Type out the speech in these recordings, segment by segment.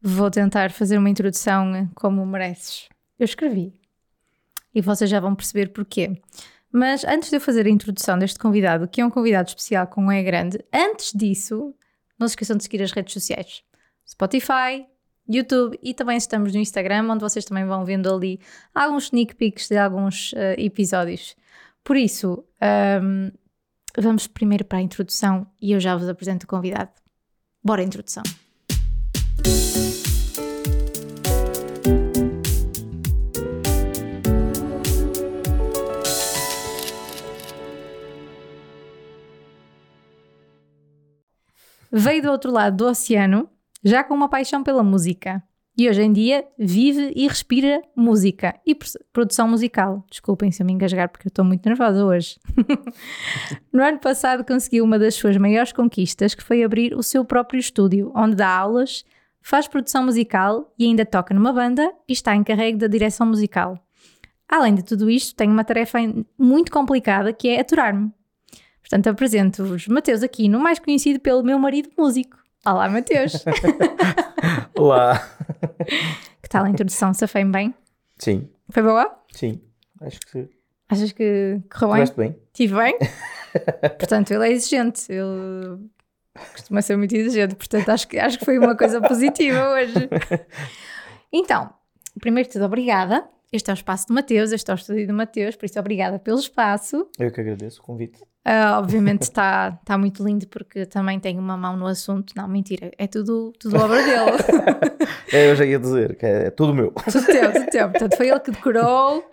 vou tentar fazer uma introdução como mereces. Eu escrevi. E vocês já vão perceber porquê. Mas antes de eu fazer a introdução deste convidado, que é um convidado especial com um E grande, antes disso, não se esqueçam de seguir as redes sociais: Spotify, YouTube e também estamos no Instagram, onde vocês também vão vendo ali alguns sneak peeks de alguns uh, episódios. Por isso, um, vamos primeiro para a introdução e eu já vos apresento o convidado. Bora introdução. Veio do outro lado do oceano, já com uma paixão pela música. E hoje em dia vive e respira música e produção musical. Desculpem se eu me engasgar porque eu estou muito nervosa hoje. no ano passado conseguiu uma das suas maiores conquistas, que foi abrir o seu próprio estúdio, onde dá aulas, faz produção musical e ainda toca numa banda e está encarregue da direção musical. Além de tudo isto, tenho uma tarefa muito complicada que é aturar-me. Portanto, apresento-vos Mateus Aquino, mais conhecido pelo meu marido músico. Olá, Mateus. Olá. Que tal a introdução? Safei bem? Sim. Foi boa? Sim, acho que sim. Achas que correu bem? Bem? Estive bem? portanto, ele é exigente. Ele costuma ser muito exigente. Portanto, acho que, acho que foi uma coisa positiva hoje. Então, primeiro de tudo, obrigada este é o espaço de Mateus, este é o estúdio de Mateus, por isso obrigada pelo espaço. Eu que agradeço o convite. Uh, obviamente está tá muito lindo porque também tem uma mão no assunto. Não, mentira, é tudo, tudo obra dele. é, eu já ia dizer que é, é tudo meu. Tudo teu, tudo teu. Portanto, foi ele que decorou.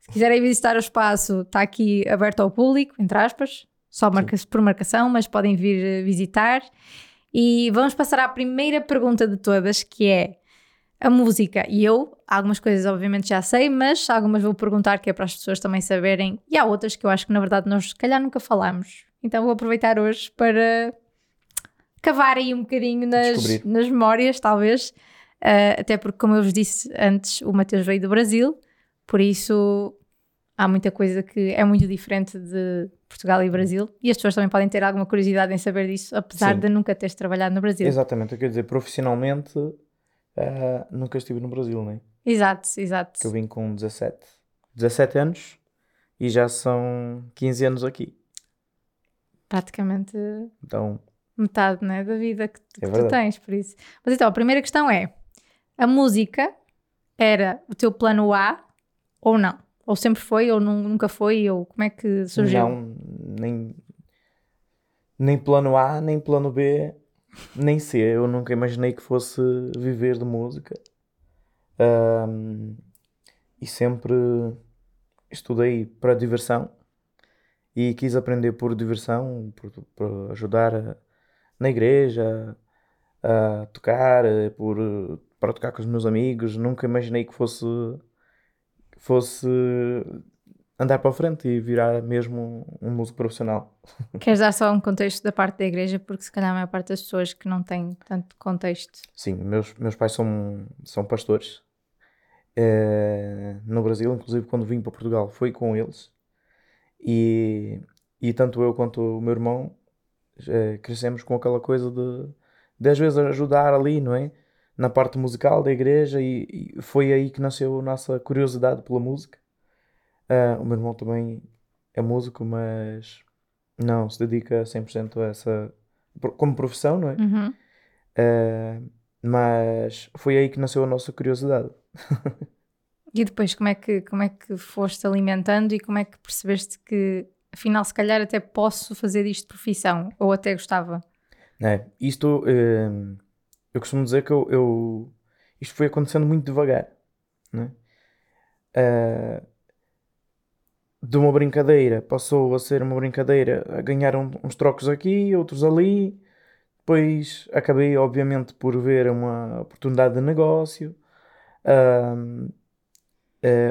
Se quiserem visitar o espaço, está aqui aberto ao público, entre aspas, só marca por marcação, mas podem vir visitar. E vamos passar à primeira pergunta de todas, que é a música. E eu, algumas coisas obviamente já sei, mas algumas vou perguntar que é para as pessoas também saberem. E há outras que eu acho que na verdade nós se calhar nunca falamos. Então vou aproveitar hoje para cavar aí um bocadinho nas, nas memórias, talvez. Uh, até porque, como eu vos disse antes, o Mateus veio do Brasil, por isso há muita coisa que é muito diferente de Portugal e Brasil. E as pessoas também podem ter alguma curiosidade em saber disso, apesar Sim. de nunca teres trabalhado no Brasil. Exatamente, eu quero dizer, profissionalmente uh, nunca estive no Brasil, nem. Exato, exato. Que eu vim com 17, 17 anos e já são 15 anos aqui. Praticamente então, metade né, da vida que, é que tu tens, por isso. Mas então, a primeira questão é: a música era o teu plano A ou não? Ou sempre foi, ou nunca foi, ou como é que surgiu? Não, nem, nem plano A, nem plano B nem sei, eu nunca imaginei que fosse viver de música. Um, e sempre estudei para diversão e quis aprender por diversão, por, por ajudar a, na igreja, a tocar, por, para tocar com os meus amigos. Nunca imaginei que fosse, fosse andar para a frente e virar mesmo um músico profissional. Queres dar só um contexto da parte da igreja, porque se calhar a maior parte das pessoas que não têm tanto contexto. Sim, meus, meus pais são, são pastores é, no Brasil, inclusive quando vim para Portugal foi com eles e, e tanto eu quanto o meu irmão é, crescemos com aquela coisa de, de às vezes ajudar ali, não é? Na parte musical da igreja e, e foi aí que nasceu a nossa curiosidade pela música Uh, o meu irmão também é músico, mas não se dedica 100% a essa. como profissão, não é? Uhum. Uh, mas foi aí que nasceu a nossa curiosidade. e depois, como é, que, como é que foste alimentando e como é que percebeste que, afinal, se calhar até posso fazer isto de profissão? Ou até gostava? É, isto. Uh, eu costumo dizer que eu, eu, isto foi acontecendo muito devagar. Né? Uh, de uma brincadeira passou a ser uma brincadeira, a ganhar um, uns trocos aqui, outros ali. Depois acabei, obviamente, por ver uma oportunidade de negócio. Uh,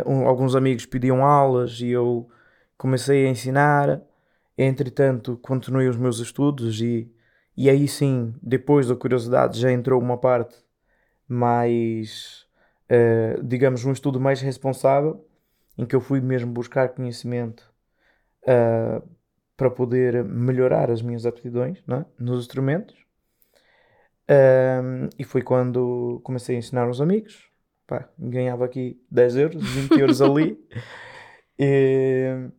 um, alguns amigos pediam aulas e eu comecei a ensinar. Entretanto, continuei os meus estudos e, e aí sim, depois da curiosidade, já entrou uma parte mais, uh, digamos, um estudo mais responsável em que eu fui mesmo buscar conhecimento uh, para poder melhorar as minhas aptidões é? nos instrumentos. Um, e foi quando comecei a ensinar uns amigos. Pá, ganhava aqui 10 euros, 20 euros ali. E,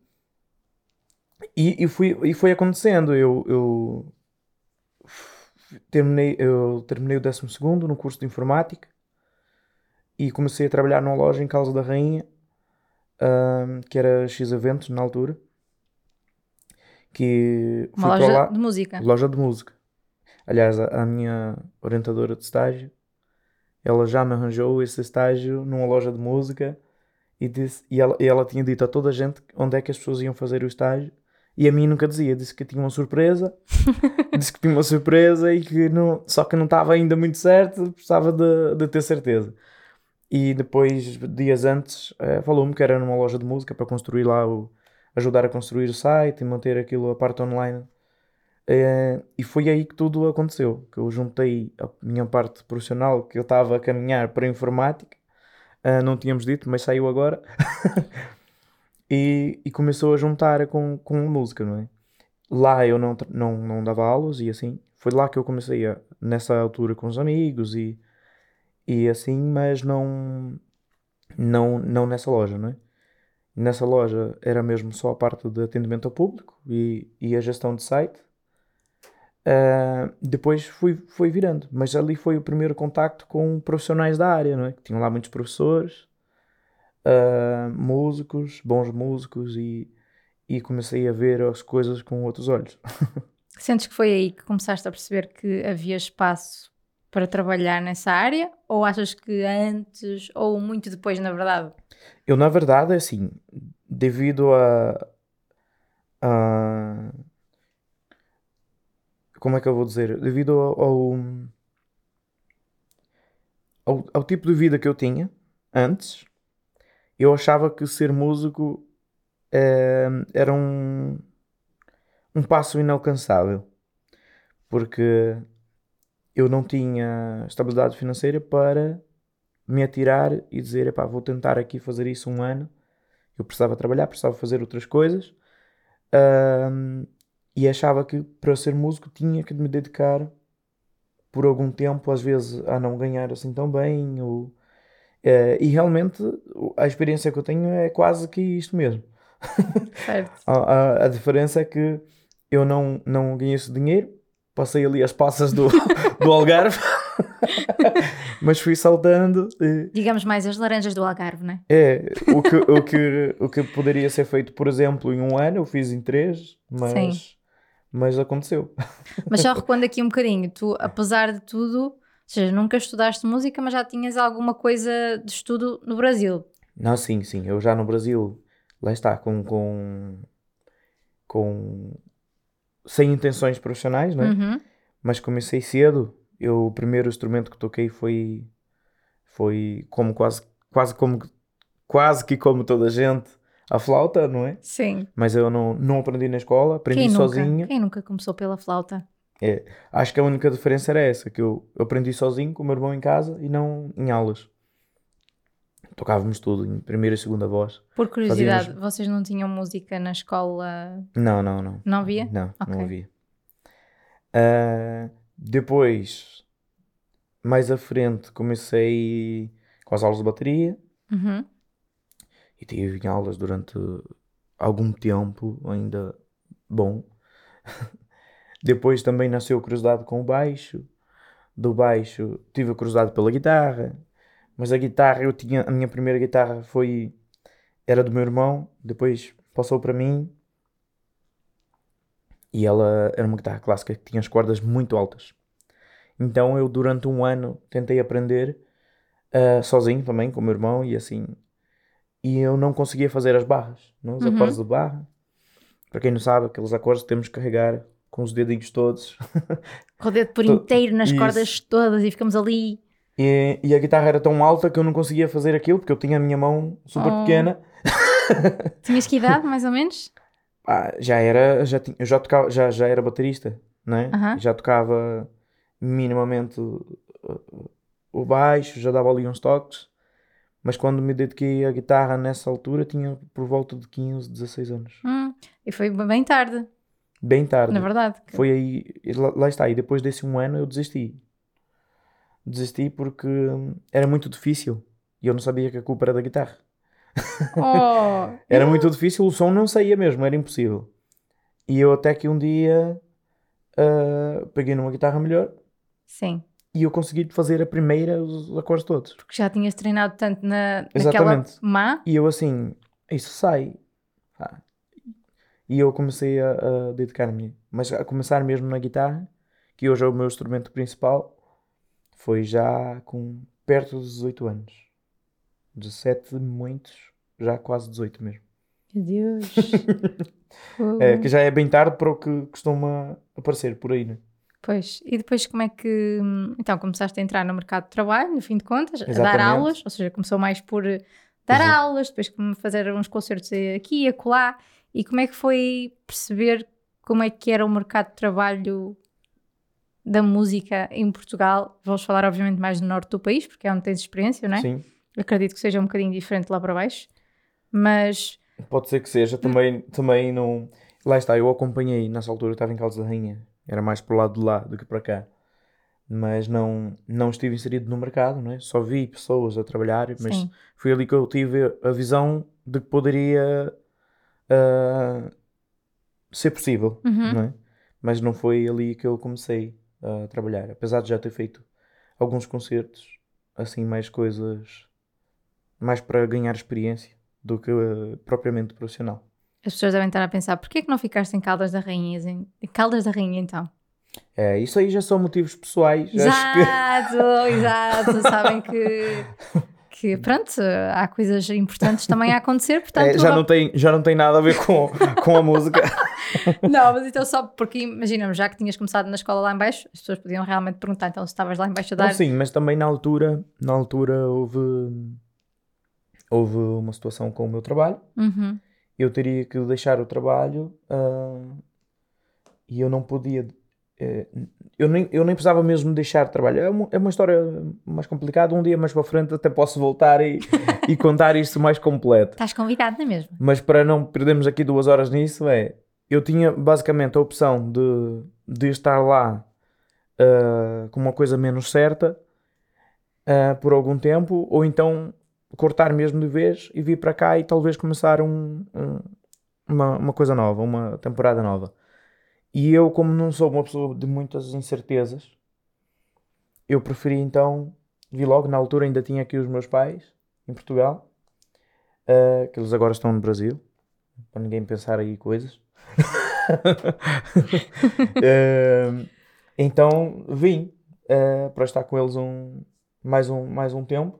e, e, fui, e foi acontecendo. Eu, eu, terminei, eu terminei o 12 no curso de informática e comecei a trabalhar numa loja em Caldas da Rainha, um, que era X Eventos na altura. Que Uma loja lá, de música. Loja de música. Aliás, a, a, minha orientadora de estágio, ela já me arranjou esse estágio numa loja de música e, disse, e, ela, e ela tinha dito a toda a gente onde é que as pessoas iam fazer o estágio e a mim nunca dizia, disse que tinha uma surpresa, disse que tinha uma surpresa e que não, só que não estava ainda muito certo, precisava de, de ter certeza. E depois, dias antes, eh, falou-me que era numa loja de música para construir lá, o, ajudar a construir o site e manter aquilo, a parte online. Eh, e foi aí que tudo aconteceu, que eu juntei a minha parte profissional, que eu estava a caminhar para a informática, uh, não tínhamos dito, mas saiu agora, e, e, começou a juntar com, com música, não é? Lá eu não, não, não dava aulas e assim, foi lá que eu comecei a, nessa altura com os amigos e e assim, mas não, não, não nessa loja, não é? Nessa loja era mesmo só a parte de atendimento ao público e, e a gestão de site. Uh, depois fui, fui virando, mas ali foi o primeiro contacto com profissionais da área, não é? Tinham lá muitos professores, uh, músicos, bons músicos e, e comecei a ver as coisas com outros olhos. Sentes que foi aí que começaste a perceber que havia espaço para trabalhar nessa área? Ou achas que antes ou muito depois, na verdade? Eu, na verdade, assim, devido a. a como é que eu vou dizer? Devido ao, ao, ao, tipo de vida que eu tinha antes, eu achava que ser músico é, era um, um passo inalcançável. Porque eu não tinha estabilidade financeira para me atirar e dizer, epá, vou tentar aqui fazer isso um ano. Eu precisava trabalhar, precisava fazer outras coisas. Um, e achava que para ser músico tinha que me dedicar por algum tempo, às vezes a não ganhar assim tão bem. Ou, uh, e realmente a experiência que eu tenho é quase que isto mesmo. a, a, a, diferença é que eu não, não ganhei esse dinheiro, passei ali as passas do, do Algarve, mas fui saltando. E... Digamos mais as laranjas do Algarve, não é? É, o que, o, que, o que poderia ser feito, por exemplo, em um ano, eu fiz em três, mas, mas aconteceu. Mas só recuando aqui um bocadinho, tu, apesar de tudo, ou seja, nunca estudaste música, mas já tinhas alguma coisa de estudo no Brasil? Não, sim, sim, eu já no Brasil, lá está, com, com, com sem intenções profissionais, não é? Uhum. Mas comecei cedo. Eu, o primeiro instrumento que toquei foi, foi como quase, quase como, quase que como toda a gente, a flauta, não é? Sim. Mas eu não, não aprendi na escola, aprendi Quem sozinho. Quem nunca começou pela flauta? É, acho que a única diferença era essa, que eu aprendi sozinho com o meu irmão em casa e não em aulas tocávamos tudo em primeira e segunda voz. Por curiosidade, Fazíamos... vocês não tinham música na escola? Não, não, não. Não havia? Não, okay. não havia. Uh, depois, mais à frente, comecei com as aulas de bateria uhum. e tive aulas durante algum tempo, ainda bom. depois também nasceu a curiosidade com o baixo. Do baixo tive a curiosidade pela guitarra mas a guitarra, eu tinha. A minha primeira guitarra foi. Era do meu irmão, depois passou para mim. E ela era uma guitarra clássica que tinha as cordas muito altas. Então eu, durante um ano, tentei aprender uh, sozinho também, com o meu irmão e assim. E eu não conseguia fazer as barras, não? os uhum. acordes de barra. Para quem não sabe, aqueles acordes que temos que carregar com os dedinhos todos. Com o dedo por inteiro nas Isso. cordas todas e ficamos ali. E, e, a guitarra era tão alta que eu não conseguia fazer aquilo porque eu tinha a minha mão super oh. pequena. Tinhas que idade, mais ou menos? Ah, já era, já, tinha, eu já, tocava, já, já era baterista, não é? Uh -huh. Já tocava minimamente o, o baixo, já dava ali uns toques. Mas quando me dediquei à guitarra nessa altura tinha por volta de 15, 16 anos. Hum, e foi bem tarde. Bem tarde. Na verdade. Foi aí, lá, lá está. E depois desse um ano eu desisti desisti porque hum, era muito difícil e eu não sabia que a culpa era da guitarra. Oh, Era muito difícil, o som não saía mesmo, era impossível. E eu até que um dia ah, peguei numa guitarra melhor sim. e eu consegui fazer a primeira, os acordes todos. Porque já tinhas treinado tanto na, naquela Exatamente. má. E eu assim, isso sai. Ah. E eu comecei a, a dedicar-me, mas a começar mesmo na guitarra, que hoje é o meu instrumento principal, foi já com perto dos 18 anos. 17, muitos, já quase 18 mesmo. Meu Deus. É, que já é bem tarde para o que costuma aparecer por aí, né? Pois, e depois como é que hum, então começaste a entrar no mercado de trabalho, no fim de contas, a dar Exatamente. aulas, ou seja, começou mais por eh, dar Exato. aulas, depois fazer uns concertos aqui e acolá, e como é que foi perceber como é que era o mercado de trabalho da música em Portugal? Vamos falar obviamente mais do norte do país, porque é onde tens experiência, não é? Sim, Acredito que seja um bocadinho diferente lá para baixo, mas pode ser que seja. Também, também não. Lá está, eu acompanhei, nessa altura eu estava em Caldas da Rainha, era mais para o lado de lá do que para cá. Mas não, não estive inserido no mercado, não é? Só vi pessoas a trabalhar, mas sim, foi ali que eu tive a visão de que poderia ah, ser possível, Uhum. não é? Mas não foi ali que eu comecei a trabalhar, apesar de já ter feito alguns concertos, assim, mais coisas, mais para ganhar experiência do que ah, propriamente profissional. as pessoas devem estar a pensar, porquê é que não ficaste em Caldas da Rainha? Em Caldas da Rainha então? É, isso aí já são motivos pessoais, acho que Exato, exato. Sabem que, que, pronto, há coisas importantes também a acontecer, portanto. é, já, não tem, já não tem nada a ver com, com a música. Não, mas então só porque, imaginamos, já que tinhas começado na escola lá em baixo, as pessoas podiam realmente perguntar, então se estavas lá em baixo a dar. Não, sim, mas também na altura, na altura houve, houve uma situação com o meu trabalho. Uhum. Eu teria que deixar o trabalho ah, e eu não podia. eh, eu, nem, eu nem precisava mesmo deixar de trabalho. É uma, é uma história mais complicada. Um dia mais para frente até posso voltar e, e contar isto mais completo. Estás convidado, não é mesmo? Mas para não perdermos aqui duas horas nisso, é. Eu tinha basicamente a opção de, de estar lá ah, com uma coisa menos certa ah, por algum tempo, ou então cortar mesmo de vez e vir para cá e talvez começar um, um- uma, uma coisa nova, uma temporada nova. E eu, como não sou uma pessoa de muitas incertezas, eu preferi então vi logo. Na altura ainda tinha aqui os meus pais em Portugal, ah, que eles agora estão no Brasil, para ninguém pensar aí coisas. Ah, então vim ah, para estar com eles um, mais, um, mais um tempo.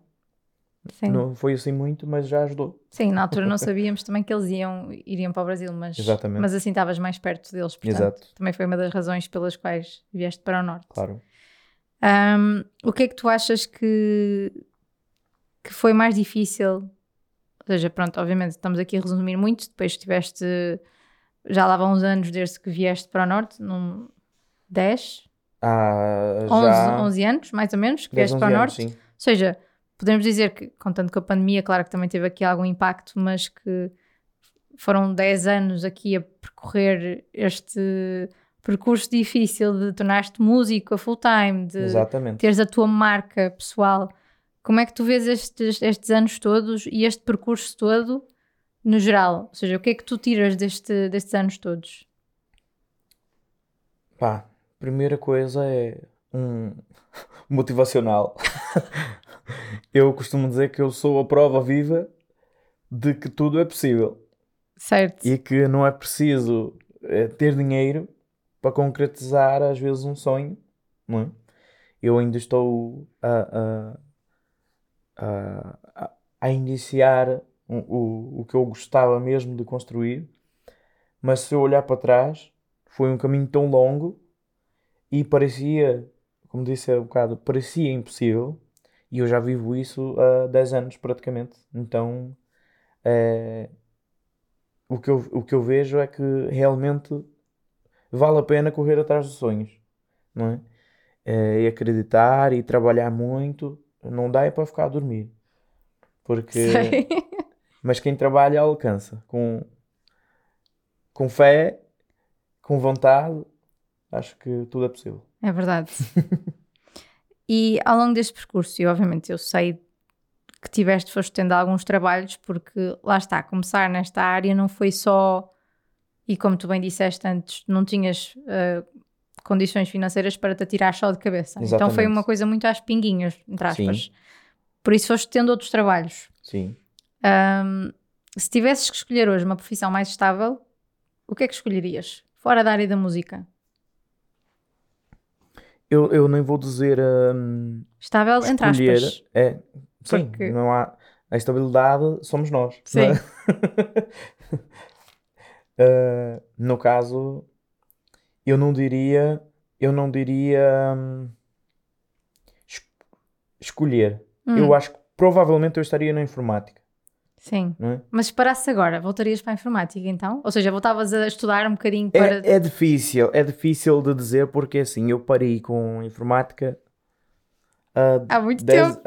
Sim. Não foi assim muito, mas já ajudou. Sim, na altura não sabíamos também que eles iam, iriam para o Brasil, mas, Exatamente. mas assim estavas mais perto deles, portanto, Exato. também foi uma das razões pelas quais vieste para o Norte. Claro. Um, o que é que tu achas que, que foi mais difícil? Ou seja, pronto, obviamente estamos aqui a resumir muito, depois estiveste, já lá vão uns anos desde que vieste para o Norte, num 10, Ah, 11, já 11 anos, mais ou menos, que 10, vieste para o 11 Norte. anos, sim. Ou seja, podemos dizer que, contando com a pandemia, claro que também teve aqui algum impacto, mas que foram 10 anos aqui a percorrer este percurso difícil de tornar-te músico a full time, de Exatamente. teres a tua marca pessoal. Como é que tu vês estes, estes anos todos e este percurso todo no geral? Ou seja, o que é que tu tiras deste, destes anos todos? Pá, primeira coisa é um motivacional. eu costumo dizer que eu sou a prova viva de que tudo é possível Certo? e que não é preciso eh, ter dinheiro para concretizar às vezes um sonho, não é? Eu ainda estou a, a, a, a- a iniciar o, o, o que eu gostava mesmo de construir, mas se eu olhar para trás, foi um caminho tão longo e parecia, como disse há um bocado, parecia impossível e eu já vivo isso há 10 anos praticamente. Então, eh, o que eu, o que eu vejo é que realmente vale a pena correr atrás dos sonhos, não é? Eh, e acreditar e trabalhar muito, não dá é para ficar a dormir. Porque, Sei. mas quem trabalha alcança com, com fé, com vontade, acho que tudo é possível. É verdade. e ao longo deste percurso, e obviamente eu sei que tiveste, foste tendo alguns trabalhos, porque lá está, começar nesta área não foi só, e como tu bem disseste antes, não tinhas uh, condições financeiras para te atirar só de cabeça. Exatamente. Então foi uma coisa muito às pinguinhas, entre aspas. Sim. Por isso foste tendo outros trabalhos. Sim. Um, se tivesses que escolher hoje uma profissão mais estável, o que é que escolherias? Fora da área da música? Eu, eu nem vou dizer. Um, estável, escolher, entre aspas. É, sim, Porque... não há. A estabilidade somos nós. Sim. uh, no caso, eu não diria. Eu não diria. Um, es escolher. Hum. Eu acho que provavelmente eu estaria na informática. Sim. É? Mas se parasse agora, voltarias para a informática então? Ou seja, voltavas a estudar um bocadinho para. É, é difícil, é difícil de dizer porque assim, eu parei com informática há muito tempo.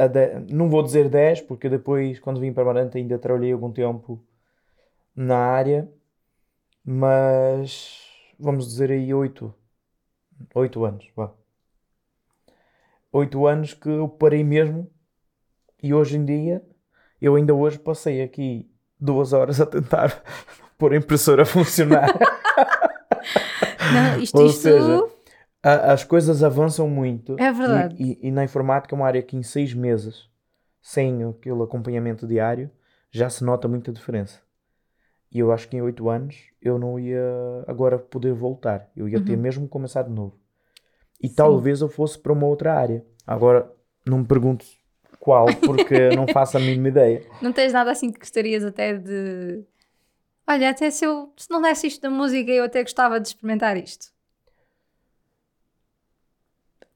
não vou dizer 10, porque depois, quando vim para Maranta, ainda trabalhei algum tempo na área, mas vamos dizer aí 8, 8 anos. Vá. 8 anos que eu parei mesmo e hoje em dia, eu ainda hoje passei aqui duas horas a tentar pôr a impressora a funcionar. Não, isto, Ou isto... seja, a, as coisas avançam muito. É verdade. E, e, e, na informática é uma área que em seis meses, sem aquele acompanhamento diário, já se nota muita diferença. E eu acho que em oito anos eu não ia agora poder voltar. Eu ia uhum. ter mesmo começar de novo. E Sim. talvez eu fosse para uma outra área. Agora, não me pergunto qual, porque não faço a mínima ideia. Não tens nada assim que gostarias até de. Olha, até se eu se não desse isto da música, eu até gostava de experimentar isto.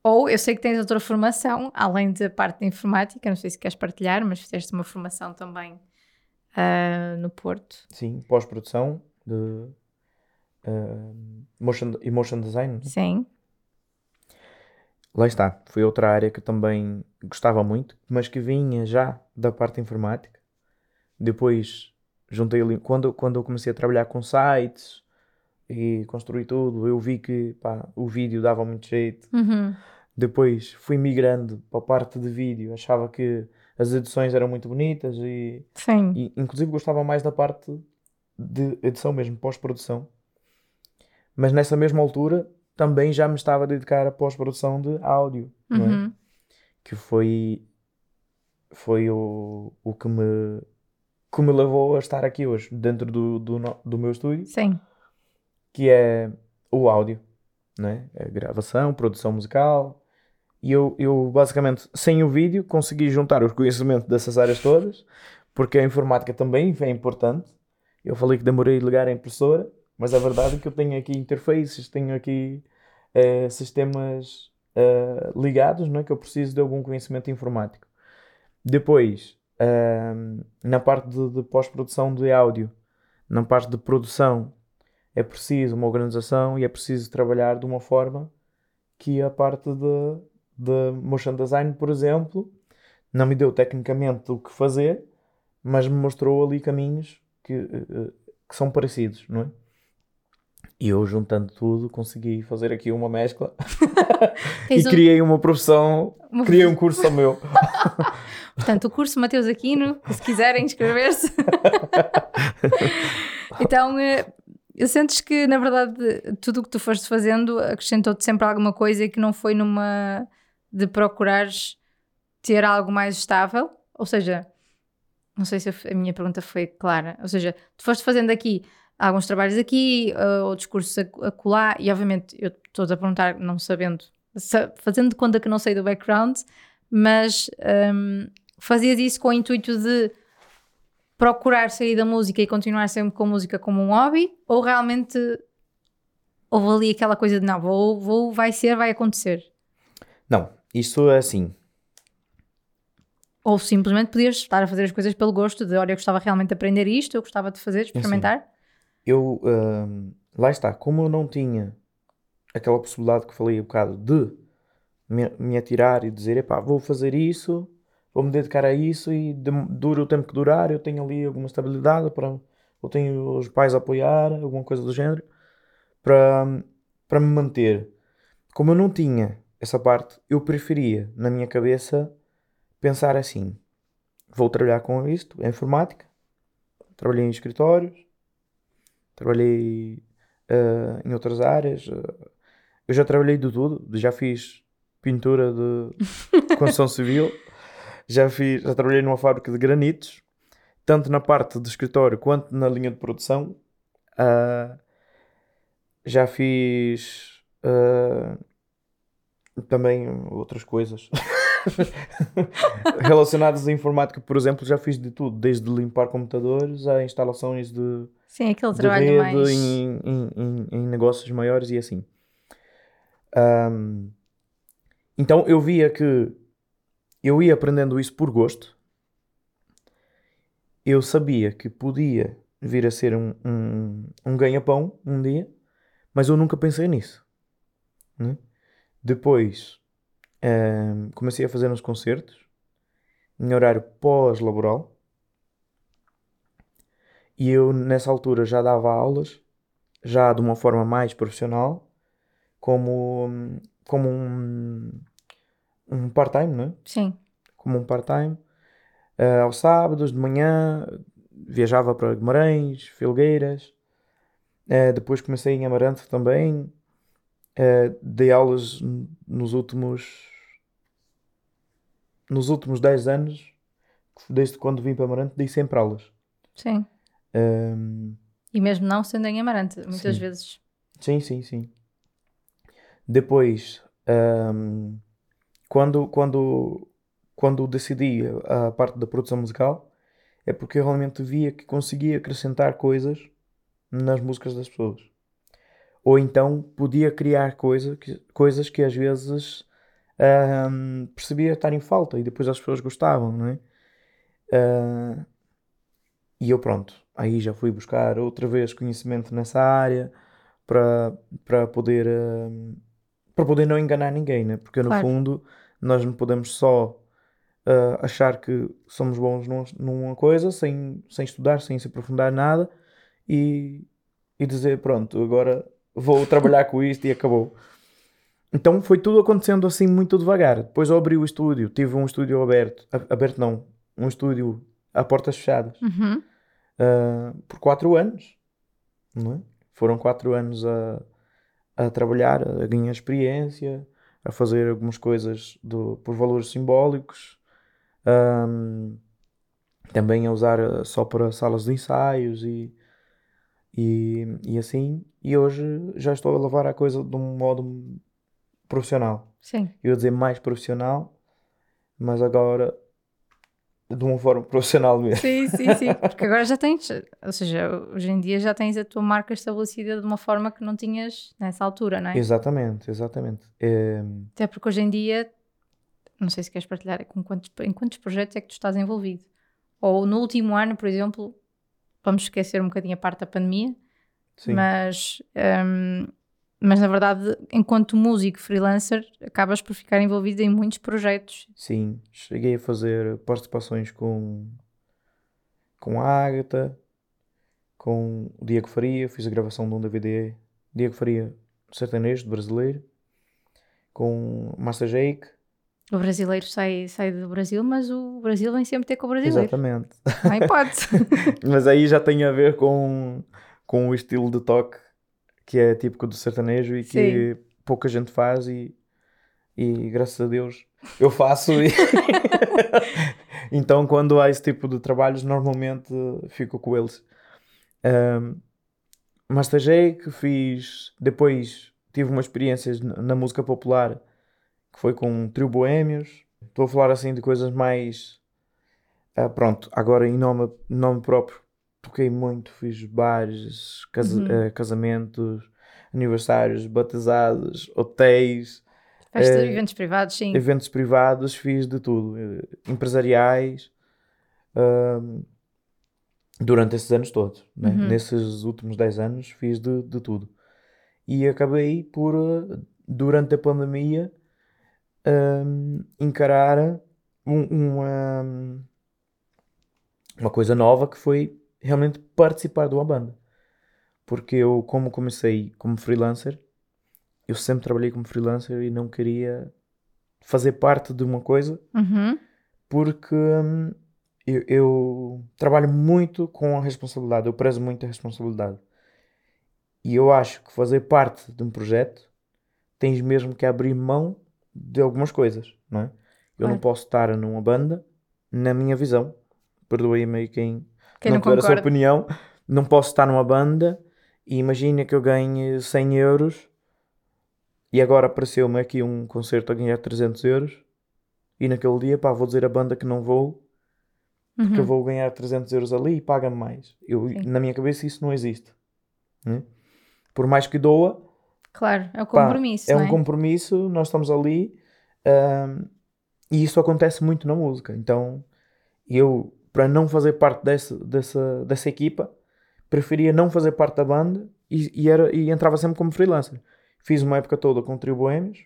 Ou eu sei que tens outra formação, além da parte de informática, não sei se queres partilhar, mas fizeste uma formação também uh, no Porto. Sim, pós-produção de uh, motion, emotion design. É? Sim. Lá está, foi outra área que também gostava muito, mas que vinha já da parte informática. Depois juntei ali, quando, quando eu comecei a trabalhar com sites e construir tudo, eu vi que pá, o vídeo dava muito jeito. Uhum. Depois fui migrando para a parte de vídeo, achava que as edições eram muito bonitas e, Sim. e inclusive gostava mais da parte de edição mesmo, pós-produção. Mas nessa mesma altura também já me estava a dedicar a pós-produção de áudio, é? uhum. é? que foi, foi o, o que, me, que me levou a estar aqui hoje, dentro do, do, do meu estúdio, Sim. que é o áudio, né? a gravação, produção musical, e eu, eu, basicamente, sem o vídeo, consegui juntar os conhecimentos dessas áreas todas, porque a informática também é importante. Eu falei que demorei a ligar a impressora, mas a verdade é que eu tenho aqui interfaces, tenho aqui uh, sistemas uh, ligados, não é? que eu preciso de algum conhecimento informático. Depois, uh, na parte de, de pós-produção de áudio, na parte de produção, é preciso uma organização e é preciso trabalhar de uma forma que a parte de de motion design, por exemplo, não me deu tecnicamente o que fazer, mas me mostrou ali caminhos que, eh, que são parecidos, não é? E eu, juntando tudo, consegui fazer aqui uma mescla e um... criei uma profissão, uma... criei um curso meu. Portanto, o curso Mateus Aquino, se quiserem inscrever-se. então, eh, eu sentes que, na verdade, tudo o que tu foste fazendo acrescentou-te sempre alguma coisa e que não foi numa de procurares ter algo mais estável? Ou seja, não sei se a minha pergunta foi clara. Ou seja, tu foste fazendo aqui alguns trabalhos aqui, uh, outros cursos a, a colar, e obviamente eu estou a perguntar, não sabendo, fazendo de conta que não sei do background, mas um, fazias isso com o intuito de procurar sair da música e continuar sempre com música como um hobby, ou realmente houve ali aquela coisa de não, vou, vou vai ser, vai acontecer? Não, isto é assim. Ou simplesmente podias estar a fazer as coisas pelo gosto de, olha, eu gostava realmente de aprender isto, eu gostava de fazer, experimentar. Assim, eu, uh, lá está, como eu não tinha aquela possibilidade que falei um bocado de me, me atirar e dizer, epá, vou fazer isso, vou me dedicar a isso e de, dura o tempo que durar, eu tenho ali alguma estabilidade, para, eu tenho os pais a apoiar, alguma coisa do género, para, para me manter. Como eu não tinha essa parte, eu preferia, na minha cabeça, pensar assim: vou trabalhar com isto, é informática, trabalhei em escritórios, trabalhei uh, em outras áreas, uh, eu já trabalhei de tudo, já fiz pintura de construção civil, já fiz, já trabalhei numa fábrica de granitos, tanto na parte de escritório quanto na linha de produção. Uh, já fiz uh, também outras coisas relacionadas à informática, por exemplo, já fiz de tudo, desde limpar computadores a instalações de, Sim, aquele trabalho de mais... em, em, em, em, negócios maiores e assim. Um, então eu via que eu ia aprendendo isso por gosto. Eu sabia que podia vir a ser um, um, um ganha-pão um dia, mas eu nunca pensei nisso. Né? Depois um, comecei a fazer uns concertos em horário pós-laboral e eu nessa altura já dava aulas, já de uma forma mais profissional, como, como um, um part-time, não é? Sim. Como um part-time. Uh, aos sábados, de manhã, viajava para Guimarães, Filgueiras. Uh, depois comecei em Amarante também. Uh, dei aulas nos últimos nos últimos 10 anos, desde quando vim para Amarante, dei sempre aulas. Sim. Um, e mesmo não sendo em Amarante, muitas sim. vezes. Sim, sim, sim. Depois, um, quando, quando, quando decidi a parte da produção musical, é porque eu realmente via que conseguia acrescentar coisas nas músicas das pessoas. Ou então podia criar coisa, que, coisas que às vezes um, percebia estar em falta e depois as pessoas gostavam, não é? Uh, e eu pronto, aí já fui buscar outra vez conhecimento nessa área para, para poder uh, para poder não enganar ninguém, né? porque no claro. fundo nós não podemos só uh, achar que somos bons num, numa coisa sem, sem estudar, sem se aprofundar nada e, e dizer pronto, agora vou trabalhar com isto e acabou. Então foi tudo acontecendo assim muito devagar. Depois eu abri o estúdio, tive um estúdio aberto, aberto não, um estúdio a portas fechadas uhum. uh, por quatro anos. Não é? Foram quatro anos a, a trabalhar, a ganhar experiência, a fazer algumas coisas do, por valores simbólicos, um, também a usar uh, só para salas de ensaios e, e, e assim. E hoje já estou a levar a coisa de um modo profissional. Sim. Eu ia dizer mais profissional, mas agora de uma forma profissional mesmo. Sim, sim, sim. Porque agora já tens, ou seja, hoje em dia já tens a tua marca estabelecida de uma forma que não tinhas nessa altura, não é? Exatamente, exatamente. É... Até porque hoje em dia, não sei se queres partilhar, com quantos, em quantos projetos é que tu estás envolvido? Ou no último ano, por exemplo, vamos esquecer um bocadinho a parte da pandemia, sim. mas um, mas na verdade, enquanto músico freelancer, acabas por ficar envolvido em muitos projetos. Sim, cheguei a fazer participações com, com a Ágata, com o Diego Faria, fiz a gravação de um DVD. Diego Faria, sertanejo, brasileiro, com Master Jake. O brasileiro sai, sai do Brasil, mas o Brasil vem sempre ter com o brasileiro. Exatamente. Não hipótese. mas aí já tem a ver com, com o estilo de toque que é típico do sertanejo e que Sim. pouca gente faz e, e graças a Deus eu faço e então quando há esse tipo de trabalhos normalmente fico com eles. Um, que fiz depois tive uma experiência na música popular que foi com um trio boêmios estou a falar assim de coisas mais uh, pronto, agora em nome, nome próprio toquei muito, fiz bares, casa, uhum. uh, casamentos, aniversários, batizados, hotéis. Festas, uh, eventos privados, sim. Eventos privados, fiz de tudo. Uh, empresariais. durante esses anos todos. Né? Uhum. Nesses últimos 10 anos fiz de, de tudo. E acabei por, durante a pandemia, um, encarar um, uma, uma coisa nova que foi realmente participar de uma banda. Porque eu, como comecei como freelancer, eu sempre trabalhei como freelancer e não queria fazer parte de uma coisa Uhum. porque hum, eu, eu trabalho muito com a responsabilidade, eu prezo muito a responsabilidade. E eu acho que fazer parte de um projeto tens mesmo que abrir mão de algumas coisas, não é? Eu não Claro. posso estar numa banda, na minha visão, perdoem-me aí quem, Quem não não tiver a sua opinião, não posso estar numa banda e imagina que eu ganhe 100 euros e agora apareceu-me aqui um concerto a ganhar 300 euros e naquele dia, pá, vou dizer a banda que não vou porque eu Uhum. vou ganhar 300 euros ali e paga-me mais. Eu, Sim. na minha cabeça isso não existe. né? Por mais que doa, Claro, é o pá, compromisso, é não um é? compromisso, nós estamos ali ahm, e isso acontece muito na música. Então eu, para não fazer parte dessa, dessa, dessa equipa, preferia não fazer parte da banda e, e, era, e entrava sempre como freelancer. Fiz uma época toda com Trio Boêmios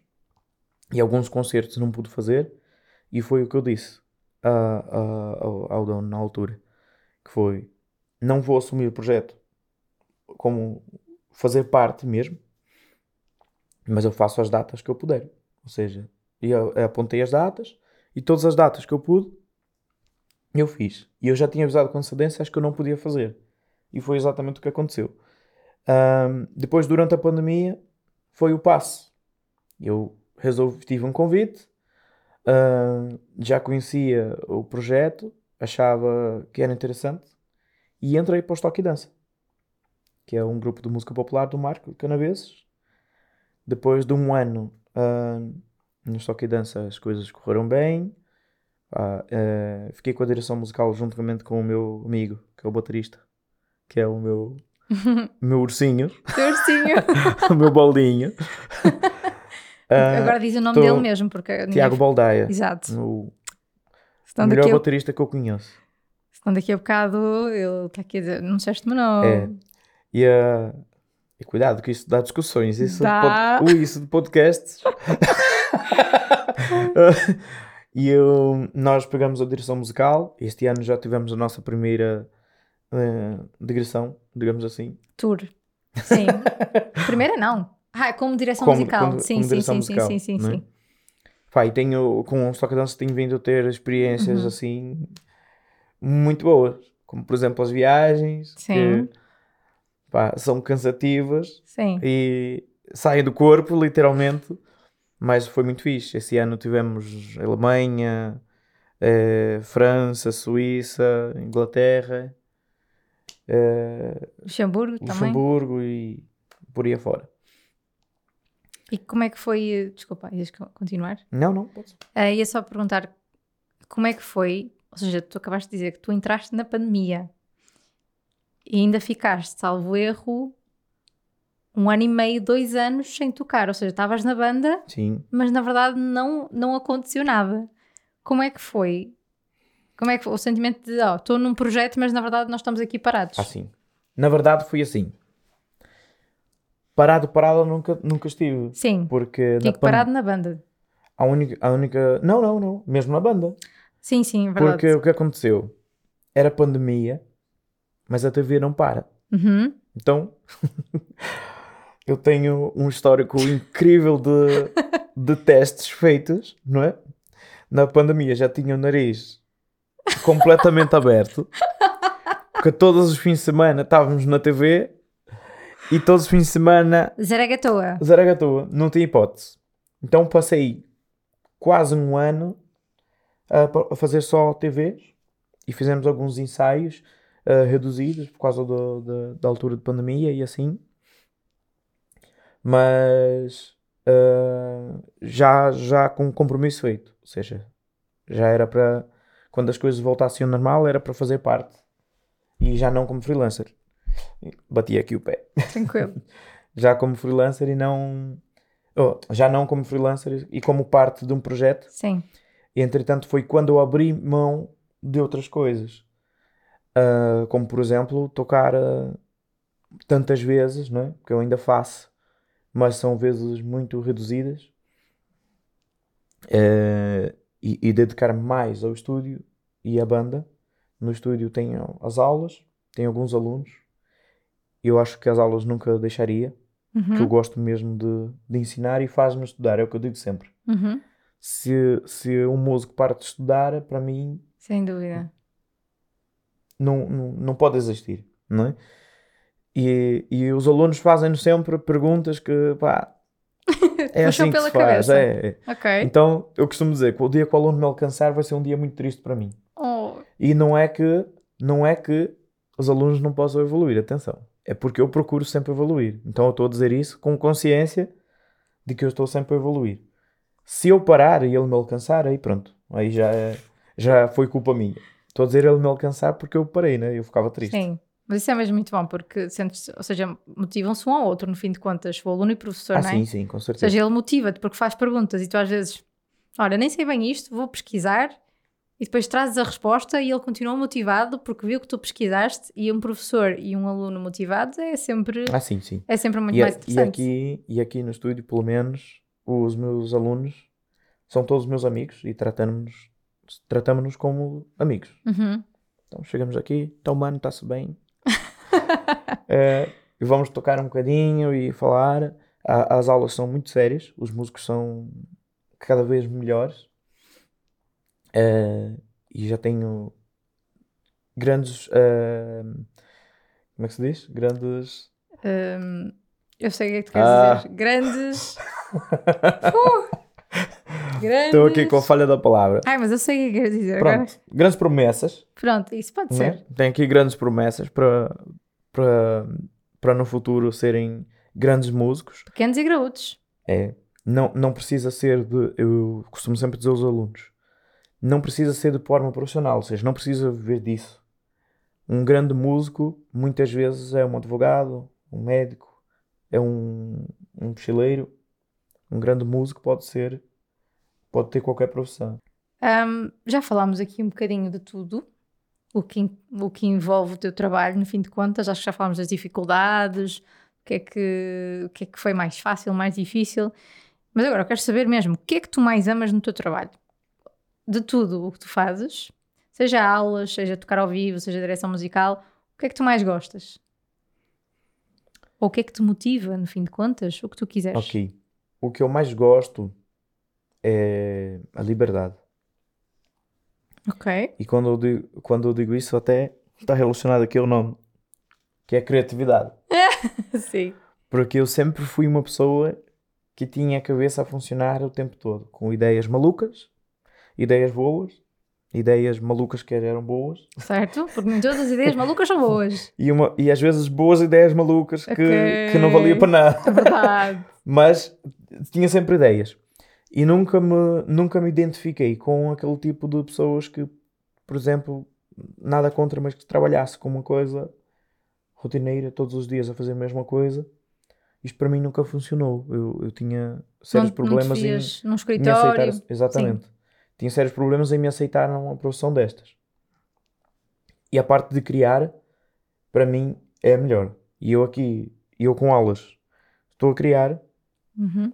e alguns concertos não pude fazer e foi o que eu disse a- a- ao, ao dono na altura, que foi não vou assumir o projeto como fazer parte mesmo, mas eu faço as datas que eu puder. Ou seja, eu apontei as datas e todas as datas que eu pude, eu fiz. E eu já tinha avisado com antecedência as que eu não podia fazer. E foi exatamente o que aconteceu. Ahm, depois, durante a pandemia, foi o passe. Eu resolvi, tive um convite, já conhecia o projeto, achava que era interessante e entrei para o Stock e Dança, que é um grupo de música popular do Marco Canaveses. Depois de um ano no Stock e Dança, as coisas correram bem. Ah, eh, fiquei com a direção musical juntamente com o meu amigo, que é o baterista, que é o meu, meu ursinho, Teu ursinho. o meu bolinho. Ah, Agora diz o nome tô- dele mesmo, porque ninguém- Tiago Baldaia, Exato. o melhor daqui, a, baterista que eu conheço. senão daqui a bocado ele está aqui a dizer, não disseste o meu nome. É. E, ah, e cuidado que isso dá discussões. Isso, Dá. De pod... Ui, isso de podcasts. E eu, nós pegamos a direção musical. Este ano já tivemos a nossa primeira eh, digressão, digamos assim. Tour. Sim. Primeira não. Ah, como direção Como- musical. como- sim, como sim, direção sim, musical, sim, sim, sim, não é? sim. Pá, e tenho, com o Stock Dance tenho vindo a ter experiências Uhum. assim muito boas. Como por exemplo as viagens, Sim. que pá, são cansativas Sim. e saem do corpo, literalmente. Mas foi muito fixe. Esse ano tivemos Alemanha, eh, França, Suíça, Inglaterra, eh, Luxemburgo também. Luxemburgo e por aí afora. E como é que foi? Desculpa, ias co- continuar? Não, não, pode Ah, ia só perguntar como é que foi, ou seja, tu acabaste de dizer que tu entraste na pandemia e ainda ficaste, salvo erro, um ano e meio, dois anos sem tocar, ou seja, estavas na banda, Sim. mas na verdade não, não aconteceu nada. Como é que foi? Como é que foi o sentimento de, ó, estou num projeto, mas na verdade nós estamos aqui parados? Assim. Na verdade foi assim. Parado, parado nunca, nunca estive. Sim, Porque na parado na banda. a única, a única. Não, não, não. Mesmo na banda. Sim, sim, é verdade. Porque o que aconteceu? Era pandemia, mas a TV não para. Uhum. Então, eu tenho um histórico incrível de, de testes feitos, não é? Na pandemia já tinha o nariz completamente aberto, porque todos os fins de semana estávamos na TV e todos os fins de semana Zaragatoa. Zaragatoa, não tinha hipótese. Então passei quase um ano a, fazer só TV e fizemos alguns ensaios ah, reduzidos por causa do- da- da altura de pandemia e assim. Mas ah, já, já com compromisso feito. Ou seja, já era para quando as coisas voltassem ao normal, era para fazer parte. E já não como freelancer. Bati aqui o pé Tranquilo. já como freelancer e não. oh, já não como freelancer e como parte de um projeto. Sim. E, entretanto, foi quando eu abri mão de outras coisas. Ah, como, por exemplo, tocar ah, tantas vezes, não é? que eu ainda faço, mas são vezes muito reduzidas. Eh, e, e dedicar mais ao estúdio e à banda. No estúdio tenho as aulas, tenho alguns alunos. Eu acho que as aulas nunca deixaria, Uhum. que eu gosto mesmo de, de ensinar e faz-me estudar, é o que eu digo sempre. Uhum. Se, se um músico para de estudar, para mim Sem dúvida. não, não, não pode existir, não é? E, e os alunos fazem-nos sempre perguntas que, pá, é assim que pela se faz. É, é. Ok. Então, eu costumo dizer que o dia que o aluno me alcançar vai ser um dia muito triste para mim. Oh, E não é que, não é que os alunos não possam evoluir, atenção. É porque eu procuro sempre evoluir. Então eu estou a dizer isso com consciência de que eu estou sempre a evoluir. Se eu parar e ele me alcançar, aí pronto. Aí já, é- já foi culpa minha. Estou a dizer ele me alcançar porque eu parei, né? Eu ficava triste. sim. Mas isso é mesmo muito bom, porque sentes, ou seja, motivam-se um ao outro, no fim de contas, o aluno e o professor, Ah, não é? sim, sim, com Ou certeza. seja, ele motiva-te porque faz perguntas e tu às vezes, olha, nem sei bem isto, vou pesquisar e depois trazes a resposta e ele continua motivado porque viu que tu pesquisaste e um professor e um aluno motivados é sempre, Ah, sim, sim. é sempre muito E, a- mais e interessante. aqui, e aqui no estúdio, pelo menos, os meus alunos são todos meus amigos e tratamos-nos tratamos como amigos. Uhum. Então chegamos aqui, então mano, está-se bem. E vamos tocar um bocadinho e falar. A- as aulas são muito sérias, os músicos são cada vez melhores. Eh, e já tenho grandes. eh, como é que se diz? Grandes. Hum, eu sei o que é que tu queres Ah. dizer. Grandes. Uh! Grandes. Estou aqui com a falha da palavra. Ai, mas eu sei o que é que queres dizer agora. Pronto, grandes promessas. Pronto, isso pode né? ser. Tenho aqui grandes promessas para, para, para no futuro serem grandes músicos. Pequenos e graúdos. É, não, não precisa ser de. Eu costumo sempre dizer aos alunos: não precisa ser de forma profissional, ou seja, não precisa viver disso. Um grande músico, muitas vezes, é um advogado, um médico, é um, um mochileiro. Um grande músico pode ser, pode ter qualquer profissão. Hum, já falámos aqui um bocadinho de tudo, o que, o que envolve o teu trabalho, no fim de contas. Acho que já falámos das dificuldades, o que é que, o que, é que foi mais fácil, mais difícil. Mas agora eu quero saber mesmo, o que é que tu mais amas no teu trabalho? De tudo o que tu fazes, seja aulas, seja tocar ao vivo, seja direção musical, o que é que tu mais gostas? Ou o que é que te motiva, no fim de contas? O que tu quiseres. Ok. O que eu mais gosto é a liberdade. Ok. E quando eu digo, quando eu digo isso, até está relacionado aqui ao nome, que é criatividade. Sim. Porque eu sempre fui uma pessoa que tinha a cabeça a funcionar o tempo todo, com ideias malucas, ideias boas, ideias malucas que eram boas, Certo? Porque nem todas as ideias malucas são boas. e, uma, e às vezes boas ideias malucas que, que não valia para nada. É verdade. Mas tinha sempre ideias. E nunca me, nunca me identifiquei com aquele tipo de pessoas que, por exemplo, nada contra, mas que trabalhasse com uma coisa rotineira, todos os dias a fazer a mesma coisa. Isto para mim nunca funcionou. Eu, eu tinha sérios não, problemas não em, num me escritório. aceitar. Exatamente. Tinha sérios problemas em me aceitar numa profissão destas. E a parte de criar, para mim, é a melhor. E eu aqui, eu com aulas, estou a criar Uhum,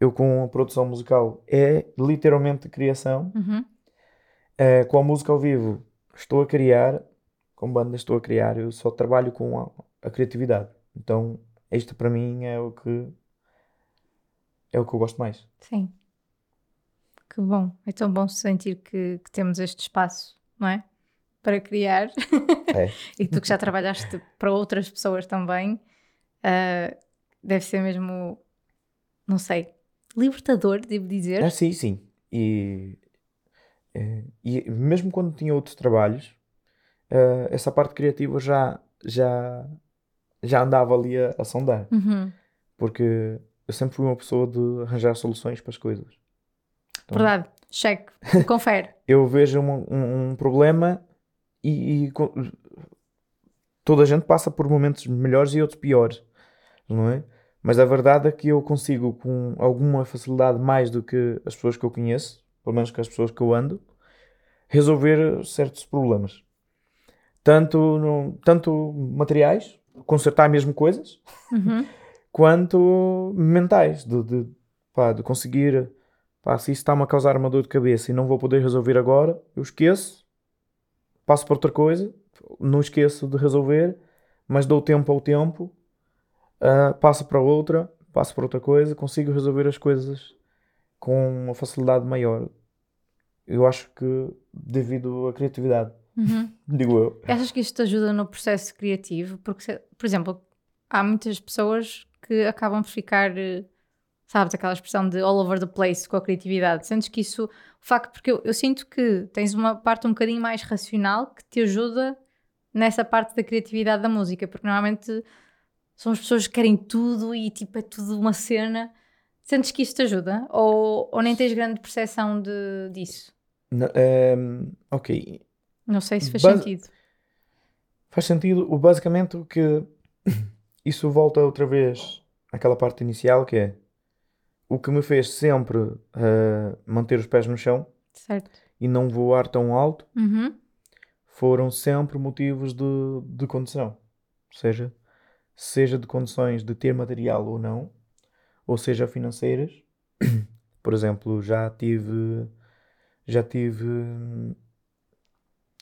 eu com a produção musical é literalmente criação. uhum. Eh, com a música ao vivo estou a criar, com banda estou a criar, eu só trabalho com a, a criatividade. Então, isto para mim é o que é o que eu gosto mais. Sim. Que bom. É tão bom sentir que, que temos este espaço, não é? Para criar. É. e tu que já trabalhaste para outras pessoas também, ah, deve ser mesmo, não sei, libertador, devo dizer. Ah, sim, sim. E, eh, e mesmo quando tinha outros trabalhos, eh, essa parte criativa já, já, já andava ali a, a sondar. Uhum. Porque eu sempre fui uma pessoa de arranjar soluções para as coisas. Então, Verdade. Cheque. Confere. eu vejo um, um- um problema e, e toda a gente passa por momentos melhores e outros piores, não é? Mas a verdade é que eu consigo, com alguma facilidade, mais do que as pessoas que eu conheço, pelo menos com as pessoas que eu ando, resolver certos problemas. Tanto, no- tanto materiais, consertar mesmo coisas, Uhum. quanto mentais, de, de, pá, de conseguir, pá, se isso está-me a causar uma dor de cabeça e não vou poder resolver agora, eu esqueço, passo para outra coisa, não esqueço de resolver, mas dou tempo ao tempo uh, passa para outra, passa para outra coisa, consigo resolver as coisas com uma facilidade maior. Eu acho que devido à criatividade, Uhum. digo eu. Achas que isto te ajuda no processo criativo? Porque, por exemplo, há muitas pessoas que acabam por ficar, eh, sabes, aquela expressão de all over the place com a criatividade. Sentes que isso, o facto, porque eu, eu sinto que tens uma parte um bocadinho mais racional que te ajuda nessa parte da criatividade da música, porque normalmente são as pessoas que querem tudo e tipo é tudo uma cena. Sentes que isso te ajuda? Ou, ou nem tens grande percepção de, disso? N- ehm, ok, Não sei se faz Base- sentido. faz sentido. Basicamente, o que isso volta outra vez àquela parte inicial que é o que me fez sempre uh, manter os pés no chão Certo. e não voar tão alto Uhum. foram sempre motivos de, de condição. Ou seja, seja de condições de ter material ou não, ou seja financeiras. Por exemplo, já tive já tive hum,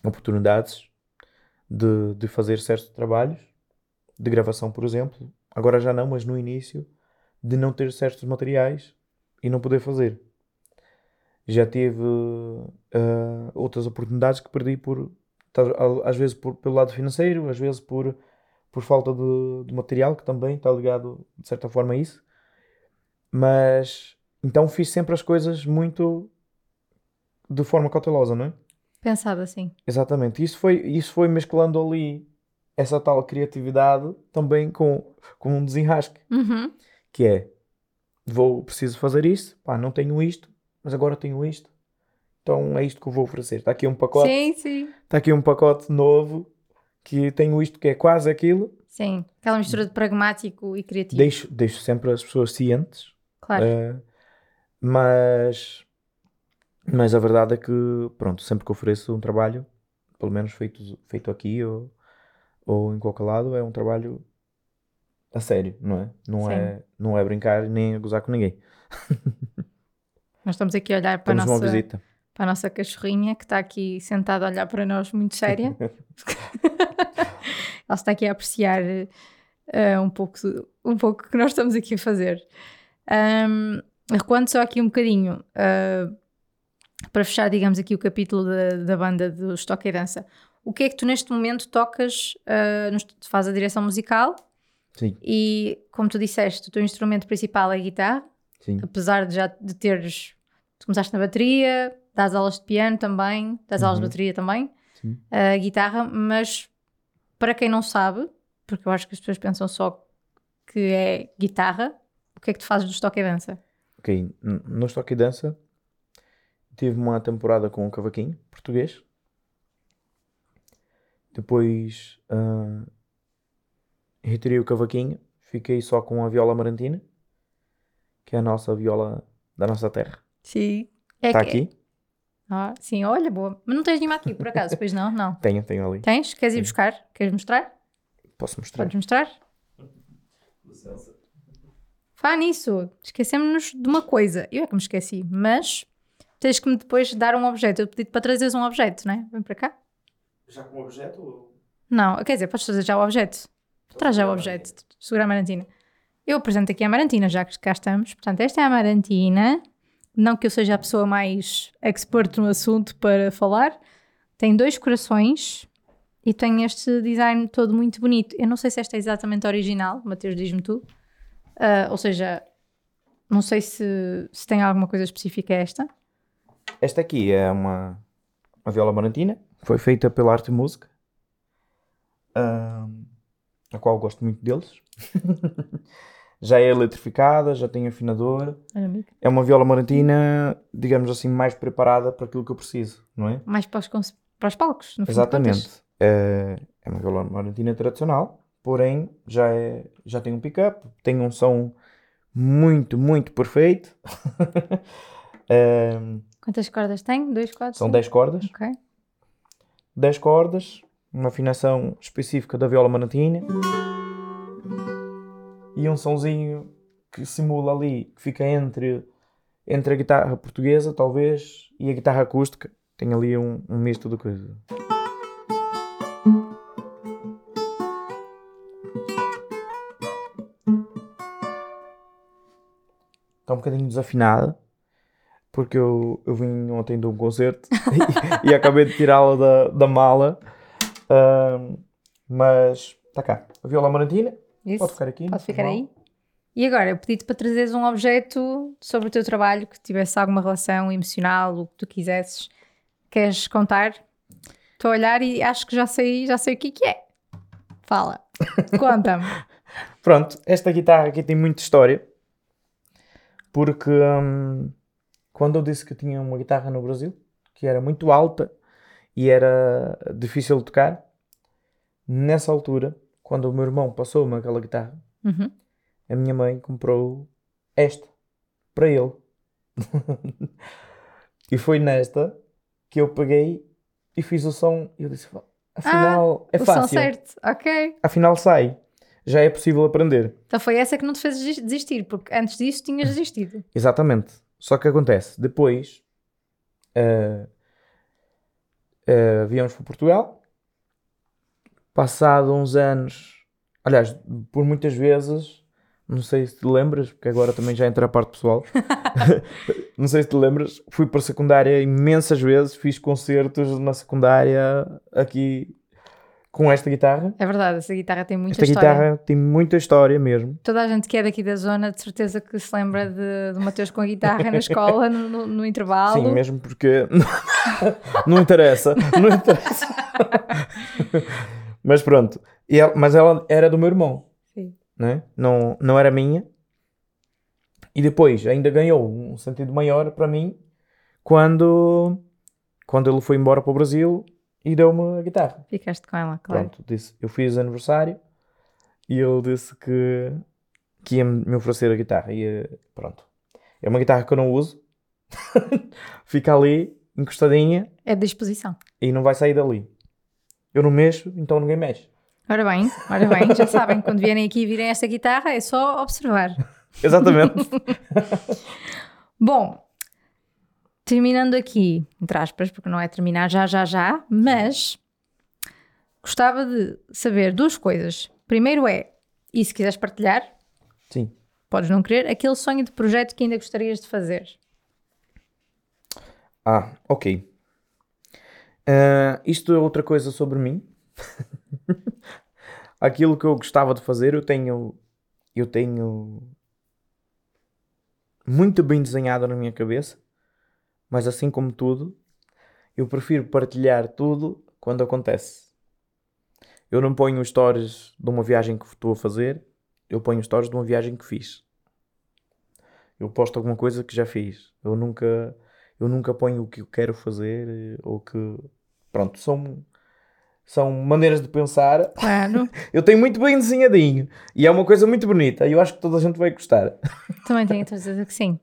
oportunidades de, de fazer certos trabalhos de gravação, por exemplo. Agora já não, mas no início, de não ter certos materiais e não poder fazer. Já tive ah, outras oportunidades que perdi por às vezes por, pelo lado financeiro, às vezes por, por falta de, de material, que também está ligado de certa forma a isso. Mas então fiz sempre as coisas muito de forma cautelosa, não é? Pensado assim. Exatamente. Isso foi, isso foi mesclando ali essa tal criatividade também com, com um desenrasque, Uhum. que é vou, preciso fazer isso, pá, não tenho isto, mas agora tenho isto. Então é isto que eu vou oferecer. Está aqui um pacote, Sim, sim. está aqui um pacote novo que tenho isto que é quase aquilo. Sim. Aquela mistura de pragmático e criativo. Deixo, deixo sempre as pessoas cientes, Claro. eh, mas, mas a verdade é que, pronto, sempre que ofereço um trabalho, pelo menos feito, feito aqui ou, ou em qualquer lado, é um trabalho a sério, não é? Não, Sim. é, não é brincar nem a gozar com ninguém. Nós estamos aqui a olhar para a, Temos uma nossa, visita. Para a nossa cachorrinha que está aqui sentada a olhar para nós muito séria. Ela está aqui a apreciar eh, um, pouco, um pouco o que nós estamos aqui a fazer. Ahm, recuando só aqui um bocadinho, ah, para fechar, digamos, aqui o capítulo da, da banda do Stock e Dança. O que é que tu neste momento tocas, ah, nos- faz a direção musical Sim, e, como tu disseste, o teu instrumento principal é a guitarra, sim. apesar de já de teres, tu começaste na bateria, das aulas de piano também, das aulas de Uhum. bateria também, a guitarra, mas para quem não sabe, porque eu acho que as pessoas pensam só que é guitarra, o que é que tu fazes do Stock e Dança? Ok, no Stock e Dança tive uma temporada com o cavaquinho português. Depois ah, retirei o cavaquinho, fiquei só com a viola marantina, que é a nossa viola da nossa terra. Sim. É Está que- aqui? Ah, sim, olha, boa. Mas não tens nenhuma aqui, por acaso, pois não? Não. Tenho, tenho ali. Tens? Queres ir Sim. buscar? Queres mostrar? Posso mostrar? Podes mostrar? Fá nisso, esquecemos-nos de uma coisa. Eu é que me esqueci, mas tens que me depois dar um objeto. Eu pedi para trazeres um objeto, não é? Vem para cá. Já com o objeto? Não, quer dizer, podes trazer já o objeto. Traz já o objeto. Segura a Marantina. Eu apresento aqui a Marantina, já que cá estamos. Portanto, esta é a Marantina. Não que eu seja a pessoa mais expert no assunto para falar. Tem dois corações e tem este design todo muito bonito. Eu não sei se esta é exatamente original, Mateus, diz-me tu. Ah, ou seja, não sei se, se tem alguma coisa específica esta. Esta aqui é uma, uma viola marantina, foi feita pela Arte Música, ahm, a qual gosto muito deles. já é eletrificada, já tem afinador. É uma viola marantina, digamos assim, mais preparada para aquilo que eu preciso, não é? Mais para os, para os palcos, no. Exatamente. É, é uma viola marantina tradicional, porém já, é, já tem um pick-up, tem um som muito, muito perfeito. Ahm, Quantas cordas tem? Dois, quatro? são cinco? 10 cordas. Ok. 10 cordas, uma afinação específica da viola marantina e um sonzinho que simula ali, que fica entre, entre a guitarra portuguesa, talvez, e a guitarra acústica. Tem ali um, um misto de coisa. Está um bocadinho desafinada, porque eu, eu vim ontem de um concerto e, e, acabei de tirá-la da, da mala. Mas está cá. A viola Marantina. Isso. pode ficar aqui. Pode ficar aí. E agora, eu pedi-te para trazeres um objeto sobre o teu trabalho que tivesse alguma relação emocional, o que tu quisesses. Queres contar? Estou a olhar e acho que já sei, já sei o que é que é. Fala. Conta-me. Pronto, esta guitarra aqui tem muita história. Porque hum, quando eu disse que tinha uma guitarra no Brasil, que era muito alta e era difícil de tocar, nessa altura, quando o meu irmão passou-me aquela guitarra, Uhum. a minha mãe comprou esta para ele. e foi nesta que eu peguei e fiz o som. E eu disse: afinal, é o som fácil. certo. Ok. Afinal, sai. Já é possível aprender. Então foi essa que não te fez desis- desistir, porque antes disso tinhas desistido. Exatamente. Só que acontece, depois eh, eh, viemos para Portugal, passado uns anos, aliás, por muitas vezes, não sei se te lembras, porque agora também já entra a parte pessoal, não sei se te lembras, fui para a secundária imensas vezes, fiz concertos na secundária aqui com esta guitarra. É verdade, essa guitarra tem muita Esta história. guitarra tem muita história mesmo. Toda a gente que é daqui da zona, de certeza que se lembra de, do Mateus com a guitarra na escola, no, no- no intervalo. Sim, mesmo porque não interessa, não interessa. Mas pronto, E ela- mas ela era do meu irmão, Sim. né? não, não era minha. E depois ainda ganhou um sentido maior para mim quando, quando ele foi embora para o Brasil e deu-me a guitarra. Ficaste com ela, claro. Pronto, disse, eu fiz aniversário e ele disse que, que ia me oferecer a guitarra. E pronto, é uma guitarra que eu não uso, fica ali encostadinha É de disposição. e não vai sair dali. Eu não mexo, então ninguém mexe. Ora bem, ora bem, já sabem, quando vierem aqui e virem esta guitarra é só observar. Exatamente. Bom, terminando aqui, entre aspas, porque não é terminar já, já, já, mas gostava de saber duas coisas. Primeiro é, e se quiseres partilhar, Sim. podes não querer, aquele sonho de projeto que ainda gostarias de fazer. Ah, ok. Ah, isto é outra coisa sobre mim. Aquilo que eu gostava de fazer, eu tenho, eu tenho muito bem desenhado na minha cabeça, mas assim como tudo, eu prefiro partilhar tudo quando acontece. Eu não ponho stories de uma viagem que estou a fazer, eu ponho stories de uma viagem que fiz. Eu posto alguma coisa que já fiz. Eu nunca, eu nunca ponho o que eu quero fazer eh, ou que. Pronto, são, são maneiras de pensar. Claro, Eu tenho muito bem desenhadinho e é uma coisa muito bonita e eu acho que toda a gente vai gostar. também tenho a certeza que sim.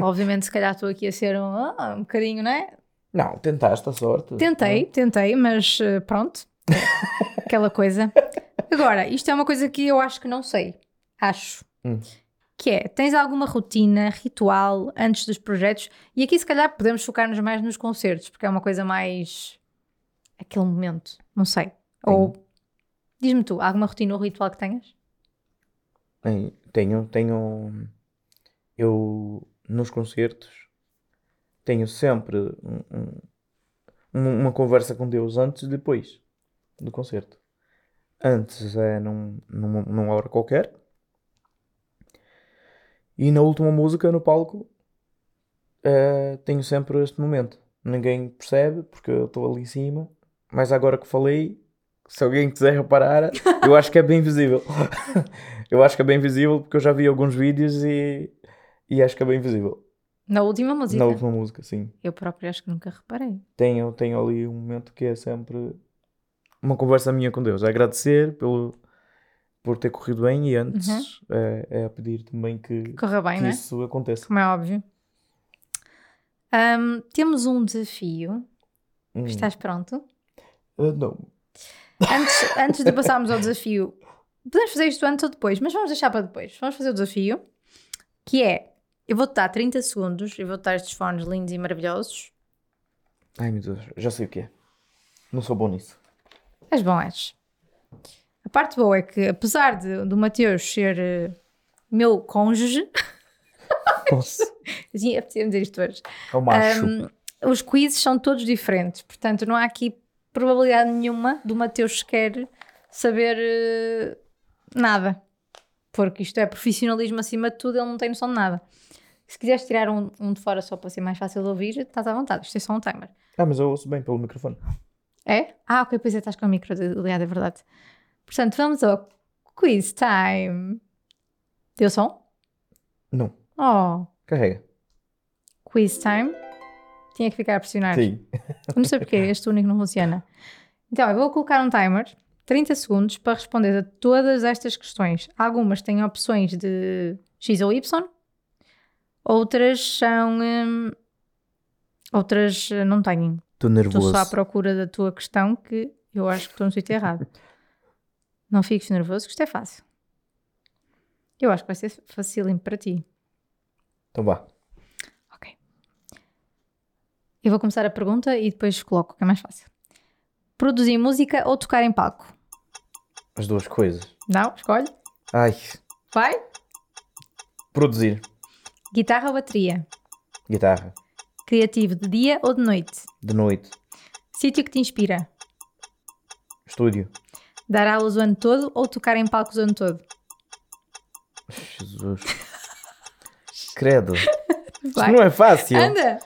Obviamente, se calhar estou aqui a ser um, ah, um bocadinho, não é? Não, tentaste a sorte. Tentei, tentei, mas eh, pronto. Aquela coisa. Agora, isto é uma coisa que eu acho que não sei. Acho. Hum. Que é, tens alguma rotina, ritual antes dos projetos? E aqui, se calhar, podemos focar-nos mais nos concertos, porque é uma coisa mais. Aquele momento. Não sei. Ou. Diz-me tu, alguma rotina ou ritual que tenhas? Tenho, tenho. Eu nos concertos tenho sempre um- um- uma, conversa com Deus antes e depois do concerto. Antes é num, numa, numa hora qualquer. E na última música no palco eh, tenho sempre este momento. Ninguém percebe porque eu estou ali em cima. Mas agora que falei, se alguém quiser reparar, eu acho que é bem visível. eu acho que é bem visível porque eu já vi alguns vídeos e, e acho que é bem visível. Na última música? Na última música, sim. Eu próprio acho que nunca reparei. Tenho, tenho ali um momento que é sempre uma conversa minha com Deus. Agradecer pelo, por ter corrido bem e antes é, é a pedir também que, Corra bem, que não é? isso aconteça. Como é óbvio. Ahm, temos um desafio. Hum. Estás pronto? Ah, não. Antes, antes de passarmos ao desafio, podemos fazer isto antes ou depois, mas vamos deixar para depois. Vamos fazer o desafio, que é, eu vou-te dar 30 segundos, eu vou-te dar estes fones lindos e maravilhosos. Ai meu Deus, já sei o que é. Não sou bom nisso. És bom, és. A parte boa é que, apesar de, do Mateus ser eh, meu cônjuge, Posso? Assim, apetecia dizer isto hoje. Ao macho. Um, os quizzes são todos diferentes, portanto, não há aqui probabilidade nenhuma do Mateus sequer saber eh, nada. Porque isto é profissionalismo acima de tudo, ele não tem noção de nada. Se quiseres tirar um, um de fora só para ser mais fácil de ouvir, estás à vontade. Isto é só um timer. Ah, mas eu ouço bem pelo microfone. É? Ah, ok, pois é, estás com o micro ligado, é verdade. Portanto, vamos ao quiz time. Deu som? Não. Oh, Carrega. quiz time. Tinha que ficar a pressionar. Sim. Não sei porquê, este único não funciona. Então, eu vou colocar um timer, 30 segundos, para responder a todas estas questões. Algumas têm opções de X ou Y, outras são. hum, outras eh, não têm. Estou Estou nervoso. só à procura da tua questão, que eu acho que estou no sítio errado. Não fiques nervoso, que isto é fácil. Eu acho que vai ser facílimo para ti. Então vá. Eu vou começar a pergunta e depois coloco, que é mais fácil. Produzir música ou tocar em palco? As duas coisas. Não? Escolhe. Ai. Vai. Produzir. Guitarra ou bateria? Guitarra. Criativo de dia ou de noite? De noite. Sítio que te inspira? Estúdio. Dar aulas o ano todo ou tocar em palcos o ano todo? Jesus. Credo. Isto não é fácil. Anda!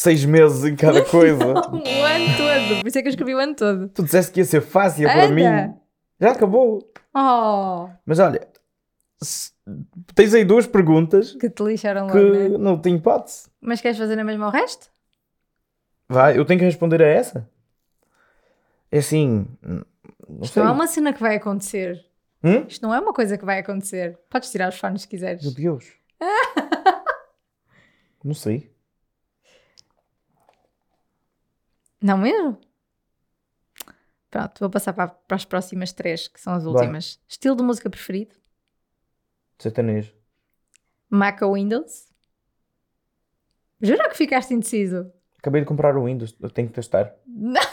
Seis meses em cada coisa. O ano todo. Por isso é que eu escrevi o ano todo. tu disseste que ia ser fácil para Anda. mim. Já acabou. Oh! Mas olha, tens aí duas perguntas Que te lixaram logo, que né? não tem hipótese. Mas queres fazer a mesma ao resto? Vai, eu tenho que responder a essa? É assim. Não Isto sei. não é uma cena que vai acontecer. Hum? Isto não é uma coisa que vai acontecer. Podes tirar os fones se quiseres. Meu Deus. não sei. Não mesmo? Pronto, vou passar para, para as próximas três, que são as Vai. últimas. Estilo de música preferido? Sertanejo. Mac ou Windows? Jura que ficaste indeciso? Acabei de comprar o Windows, eu tenho que testar. Não.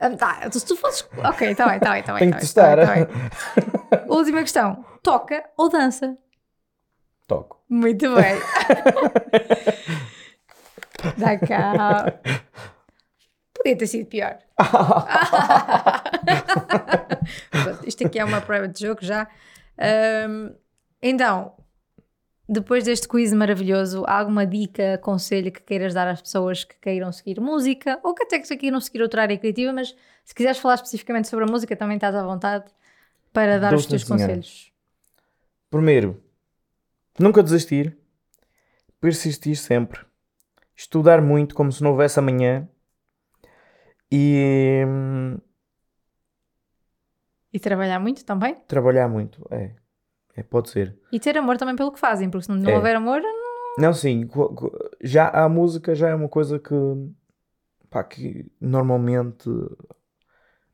Ah, Tá, se tu fosses. Ok, está bem, está bem, está bem. Tenho tá que tá testar. bem, tá bem. Última questão: toca ou dança? Toco. Muito bem. Dá cá. Podia ter sido pior. Pronto, isto aqui é uma prova de jogo já. Ahm, então, depois deste quiz maravilhoso, há alguma dica, conselho que queiras dar às pessoas que queiram seguir música ou que até que queiram seguir outra área criativa, mas se quiseres falar especificamente sobre a música, também estás à vontade para dar os teus senhora. conselhos. Primeiro, nunca desistir. Persistir sempre. Estudar muito como se não houvesse amanhã. E E trabalhar muito também. trabalhar muito. É. É, pode ser. E ter amor também pelo que fazem, porque se não É. houver amor, Não, sim. co- co- Já a música já é uma coisa que, pá, que normalmente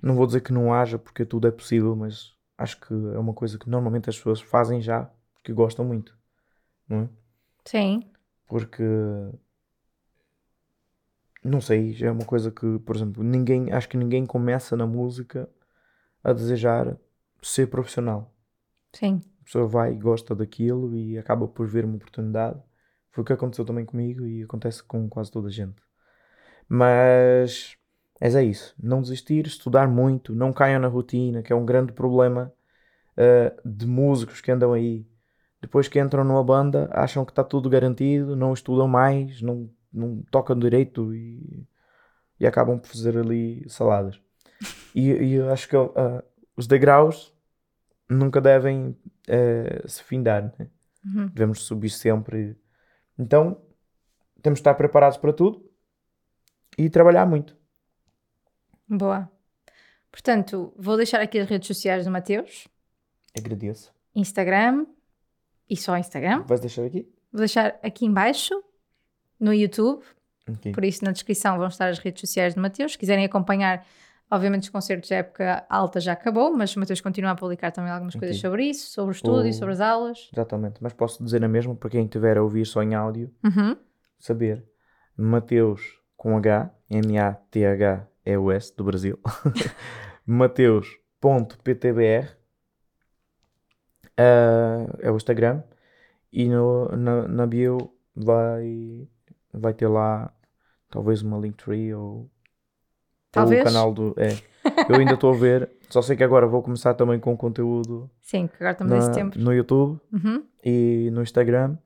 não vou dizer que não haja porque tudo é possível, mas acho que é uma coisa que normalmente as pessoas fazem já porque gostam muito, não é? sim. Porque não sei, já é uma coisa que, por exemplo, ninguém, acho que ninguém começa na música a desejar ser profissional. Sim. A pessoa vai e gosta daquilo e acaba por ver uma oportunidade. Foi o que aconteceu também comigo e acontece com quase toda a gente. Mas mas é isso. Não desistir, estudar muito, não caiam na rotina, que é um grande problema eh, de músicos que andam aí. Depois que entram numa banda, acham que está tudo garantido, não estudam mais, não, não tocam direito e, e acabam por fazer ali saladas. E, e eu acho que ah, os degraus nunca devem eh, se findar, né? Uhum. devemos subir sempre. Então, temos de estar preparados para tudo e trabalhar muito. Boa. Portanto, vou deixar aqui as redes sociais do Mateus: Agradeço. Instagram e só Instagram. Vais deixar aqui? Vou deixar aqui em baixo no YouTube, Ok. por isso na descrição vão estar as redes sociais do Mateus. Se quiserem acompanhar, obviamente os concertos da época alta já acabou, mas o Mateus continua a publicar também algumas coisas Ok. sobre isso, sobre o estúdio, O- sobre as aulas. Exatamente. Mas posso dizer na mesma para quem estiver a ouvir só em áudio, Uhum. saber. Mateus com H, M-A-T-H-E-U-S do Brasil. Mateus.ptbr ah, é o Instagram. E no, na, na bio vai, vai ter lá talvez uma Linktree ou, Talvez. ou o canal do. É. Eu ainda estou a ver, só sei que agora vou começar também com conteúdo Sim, que agora estamos nesse tempo. no YouTube Uhum, e no Instagram,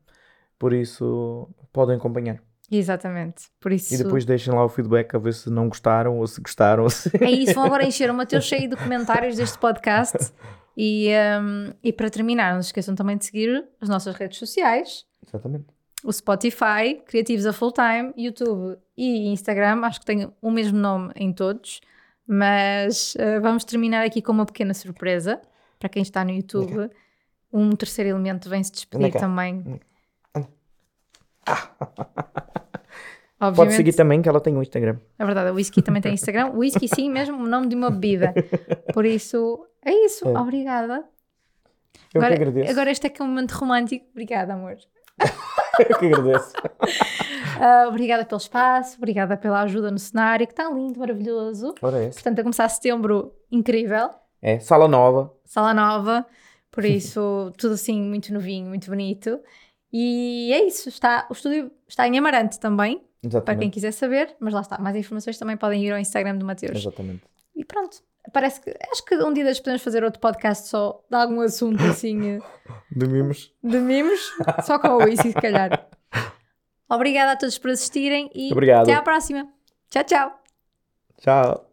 por isso podem acompanhar. Exatamente. Por isso. E depois deixem lá o feedback a ver se não gostaram ou se gostaram. ou se- É isso, vão agora encher o Mateus cheio de comentários deste podcast. E, um, e para terminar, não se esqueçam também de seguir as nossas redes sociais. Exatamente. O Spotify, Criativos a Full Time, YouTube e Instagram, acho que tem o mesmo nome em todos, mas eh, vamos terminar aqui com uma pequena surpresa para quem está no YouTube. Um terceiro elemento vem se despedir também. Pode Obviamente, seguir também que ela tem um Instagram. é verdade, o whisky também tem Instagram. O whisky, sim, mesmo o nome de uma bebida. Por isso, é isso. É. Obrigada. Eu agora, que agradeço. agora este é que é um momento romântico. Obrigada, amor. Eu que agradeço. Ah, obrigada pelo espaço, obrigada pela ajuda no cenário, que está lindo, maravilhoso. Ora é. Portanto, a começar setembro, incrível. É, sala nova. Sala nova, por isso, tudo assim, muito novinho, muito bonito. E é isso, está, o estúdio está em Amarante também, para quem Exatamente. quiser saber, mas lá está, mais informações também podem ir ao Instagram do Mateus. Exatamente. E pronto, parece que, acho que um dia destes podemos fazer outro podcast só de algum assunto assim, eh, De mimos. de mimos, só com o Whisky, se calhar. Obrigada a todos por assistirem e Obrigado. até à próxima. Tchau, tchau. Tchau.